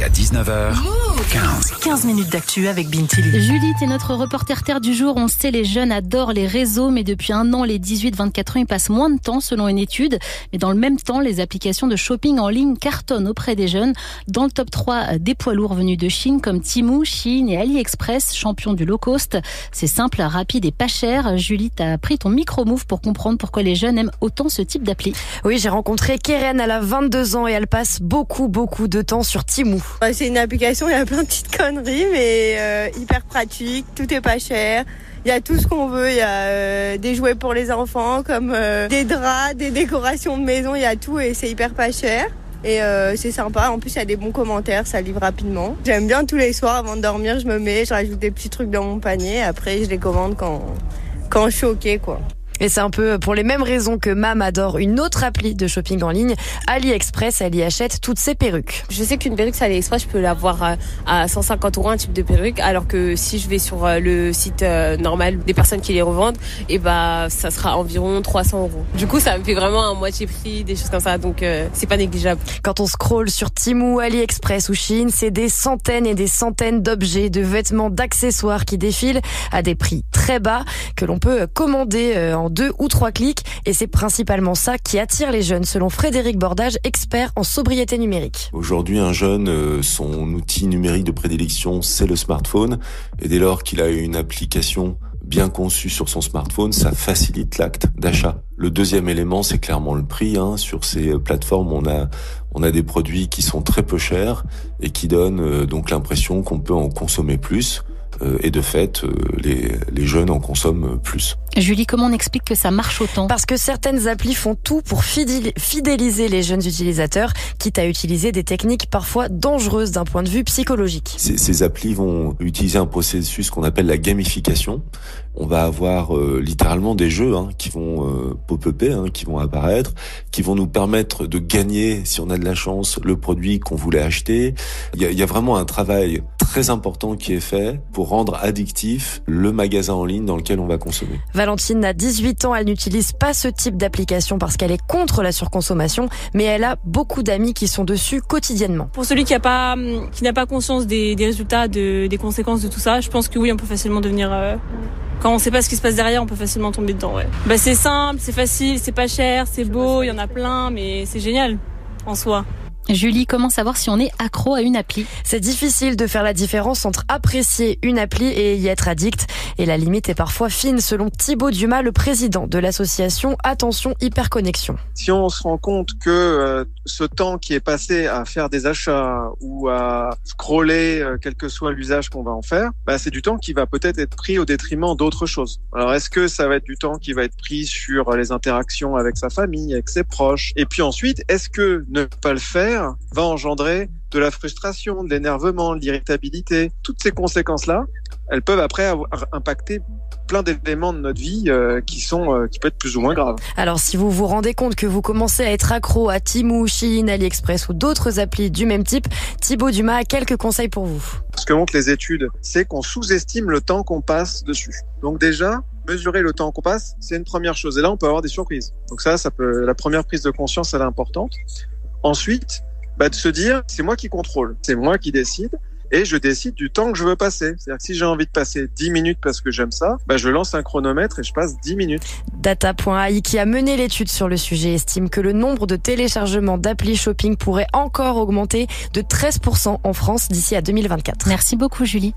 Jusqu'à 19h. 15. 15 minutes d'actu avec Bintili. Julie, t'es notre reporter terre du jour. On sait, les jeunes adorent les réseaux, mais depuis un an, les 18-24 ans, ils passent moins de temps selon une étude. Mais dans le même temps, les applications de shopping en ligne cartonnent auprès des jeunes. Dans le top 3 des poids lourds venus de Chine, comme Temu, Chine et AliExpress, champions du low cost. C'est simple, rapide et pas cher. Julie, t'as pris ton micro-move pour comprendre pourquoi les jeunes aiment autant ce type d'appli. Oui, j'ai rencontré Keren, elle a 22 ans et elle passe beaucoup, beaucoup de temps sur Temu. C'est une application, il y a plein de petites conneries, mais euh, hyper pratique, tout est pas cher. Il y a tout ce qu'on veut, il y a euh, des jouets pour les enfants, comme euh, des draps, des décorations de maison, il y a tout et c'est hyper pas cher. Et c'est sympa, en plus il y a des bons commentaires, ça livre rapidement. J'aime bien tous les soirs avant de dormir, je me mets, je rajoute des petits trucs dans mon panier, après je les commande quand, quand je suis ok quoi. Et c'est un peu pour les mêmes raisons que Mam adore une autre appli de shopping en ligne, AliExpress. Elle y achète toutes ses perruques. Je sais qu'une perruque sur AliExpress, je peux l'avoir euh, à 150 euros un type de perruque, alors que si je vais sur euh, le site euh, normal des personnes qui les revendent, et eh bah ça sera environ 300 euros. Du coup, ça me fait vraiment un moitié prix, des choses comme ça, donc c'est pas négligeable. Quand on scrolle sur Temu, AliExpress ou Chine, c'est des centaines et des centaines d'objets, de vêtements, d'accessoires qui défilent à des prix très bas que l'on peut commander en deux ou trois clics. Et c'est principalement ça qui attire les jeunes, selon Frédéric Bordage, expert en sobriété numérique. Aujourd'hui, un jeune, euh, son outil numérique de prédilection, c'est le smartphone. Et dès lors qu'il a une application bien conçue sur son smartphone, ça facilite l'acte d'achat. Le deuxième élément, c'est clairement le prix. Hein. Sur ces plateformes, on a on a des produits qui sont très peu chers et qui donnent euh, donc l'impression qu'on peut en consommer plus. Euh, et de fait, euh, les, les jeunes en consomment plus. Julie, comment on explique que ça marche autant? Parce que certaines applis font tout pour fidéliser les jeunes utilisateurs, quitte à utiliser des techniques parfois dangereuses d'un point de vue psychologique. Ces, ces applis vont utiliser un processus qu'on appelle la gamification. On va avoir euh, littéralement des jeux hein, qui vont euh, pop-upper, hein, qui vont apparaître, qui vont nous permettre de gagner, si on a de la chance, le produit qu'on voulait acheter. Il y a, il y a vraiment un travail très important qui est fait pour rendre addictif le magasin en ligne dans lequel on va consommer. Valentine a 18 ans, elle n'utilise pas ce type d'application parce qu'elle est contre la surconsommation, mais elle a beaucoup d'amis qui sont dessus quotidiennement. Pour celui qui n'a pas, qui n'a pas conscience des, des résultats, de, des conséquences de tout ça, je pense que oui, on peut facilement devenir... Euh, quand on sait pas ce qui se passe derrière, on peut facilement tomber dedans. Ouais. Bah, c'est simple, c'est facile, c'est pas cher, c'est beau, il y en a plein, mais c'est génial en soi. Julie, comment savoir si on est accro à une appli? C'est difficile de faire la différence entre apprécier une appli et y être addict. Et la limite est parfois fine, selon Thibaut Dumas, le président de l'association Attention Hyperconnexion. Si on se rend compte que euh, ce temps qui est passé à faire des achats ou à scroller, euh, quel que soit l'usage qu'on va en faire, bah, c'est du temps qui va peut-être être pris au détriment d'autres choses. Alors est-ce que ça va être du temps qui va être pris sur les interactions avec sa famille, avec ses proches? Et puis ensuite, est-ce que ne pas le faire va engendrer de la frustration, de l'énervement, de l'irritabilité. Toutes ces conséquences-là, elles peuvent après avoir impacter plein d'éléments de notre vie euh, qui sont euh, qui peuvent être plus ou moins graves. Alors si vous vous rendez compte que vous commencez à être accro à Temu, Shein, AliExpress ou d'autres applis du même type, Thibaut Dumas a quelques conseils pour vous. Ce que montrent les études, c'est qu'on sous-estime le temps qu'on passe dessus. Donc déjà, mesurer le temps qu'on passe, c'est une première chose. Et là, on peut avoir des surprises. Donc ça, ça peut la première prise de conscience, elle est importante. Ensuite, bah, de se dire, c'est moi qui contrôle, c'est moi qui décide. Et je décide du temps que je veux passer. C'est-à-dire que si j'ai envie de passer 10 minutes parce que j'aime ça, bah je lance un chronomètre et je passe 10 minutes. Data.ai qui a mené l'étude sur le sujet estime que le nombre de téléchargements d'appli shopping pourrait encore augmenter de 13% en France d'ici à 2024. Merci beaucoup Julie.